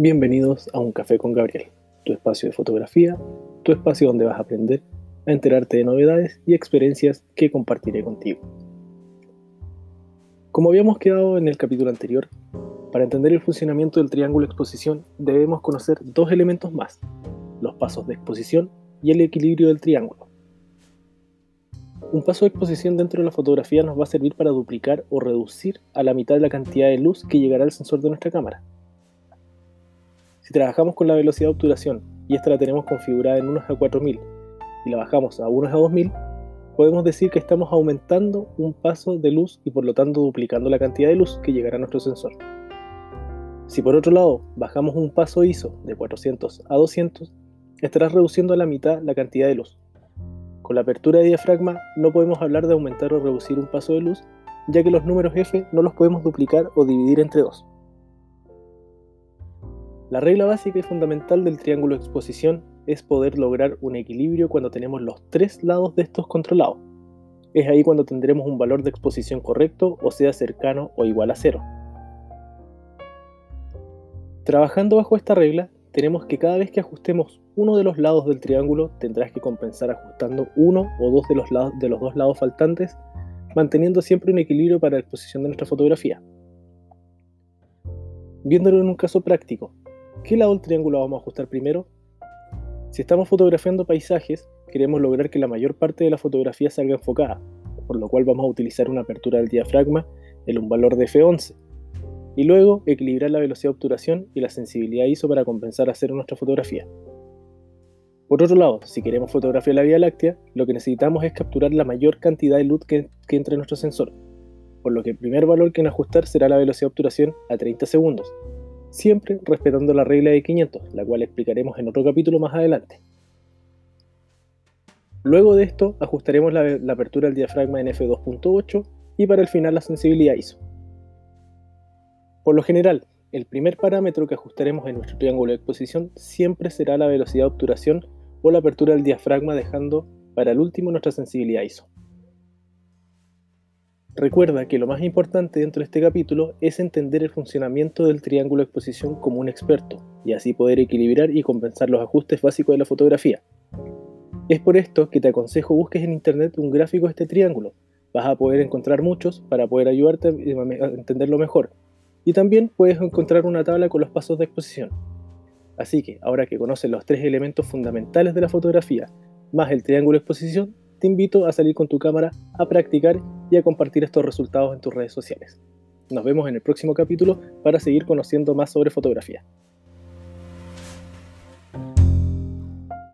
Bienvenidos a Un Café con Gabriel, tu espacio de fotografía, tu espacio donde vas a aprender a enterarte de novedades y experiencias que compartiré contigo. Como habíamos quedado en el capítulo anterior, para entender el funcionamiento del triángulo exposición debemos conocer dos elementos más, los pasos de exposición y el equilibrio del triángulo. Un paso de exposición dentro de la fotografía nos va a servir para duplicar o reducir a la mitad la cantidad de luz que llegará al sensor de nuestra cámara. Si trabajamos con la velocidad de obturación y esta la tenemos configurada en 1 a 4000 y la bajamos a 1 a 2000, podemos decir que estamos aumentando un paso de luz y por lo tanto duplicando la cantidad de luz que llegará a nuestro sensor. Si por otro lado bajamos un paso ISO de 400 a 200, estarás reduciendo a la mitad la cantidad de luz. Con la apertura de diafragma no podemos hablar de aumentar o reducir un paso de luz, ya que los números F no los podemos duplicar o dividir entre dos. La regla básica y fundamental del triángulo de exposición es poder lograr un equilibrio cuando tenemos los tres lados de estos controlados. Es ahí cuando tendremos un valor de exposición correcto o sea cercano o igual a cero. Trabajando bajo esta regla, tenemos que cada vez que ajustemos uno de los lados del triángulo tendrás que compensar ajustando uno o dos de los, de los dos lados faltantes, manteniendo siempre un equilibrio para la exposición de nuestra fotografía. Viéndolo en un caso práctico, ¿Qué lado del triángulo vamos a ajustar primero? Si estamos fotografiando paisajes, queremos lograr que la mayor parte de la fotografía salga enfocada, por lo cual vamos a utilizar una apertura del diafragma en un valor de F11, y luego equilibrar la velocidad de obturación y la sensibilidad ISO para compensar hacer nuestra fotografía. Por otro lado, si queremos fotografiar la Vía Láctea, lo que necesitamos es capturar la mayor cantidad de luz que, que entre en nuestro sensor, por lo que el primer valor que en ajustar será la velocidad de obturación a 30 segundos, siempre respetando la regla de 500, la cual explicaremos en otro capítulo más adelante. Luego de esto ajustaremos la, apertura del diafragma en f2.8 y para el final la sensibilidad ISO. Por lo general, el primer parámetro que ajustaremos en nuestro triángulo de exposición siempre será la velocidad de obturación o la apertura del diafragma dejando para el último nuestra sensibilidad ISO. Recuerda que lo más importante dentro de este capítulo es entender el funcionamiento del triángulo de exposición como un experto y así poder equilibrar y compensar los ajustes básicos de la fotografía. Es por esto que te aconsejo busques en internet un gráfico de este triángulo. Vas a poder encontrar muchos para poder ayudarte a entenderlo mejor. Y también puedes encontrar una tabla con los pasos de exposición. Así que, ahora que conoces los tres elementos fundamentales de la fotografía, más el triángulo de exposición, te invito a salir con tu cámara a practicar y a compartir estos resultados en tus redes sociales. Nos vemos en el próximo capítulo para seguir conociendo más sobre fotografía.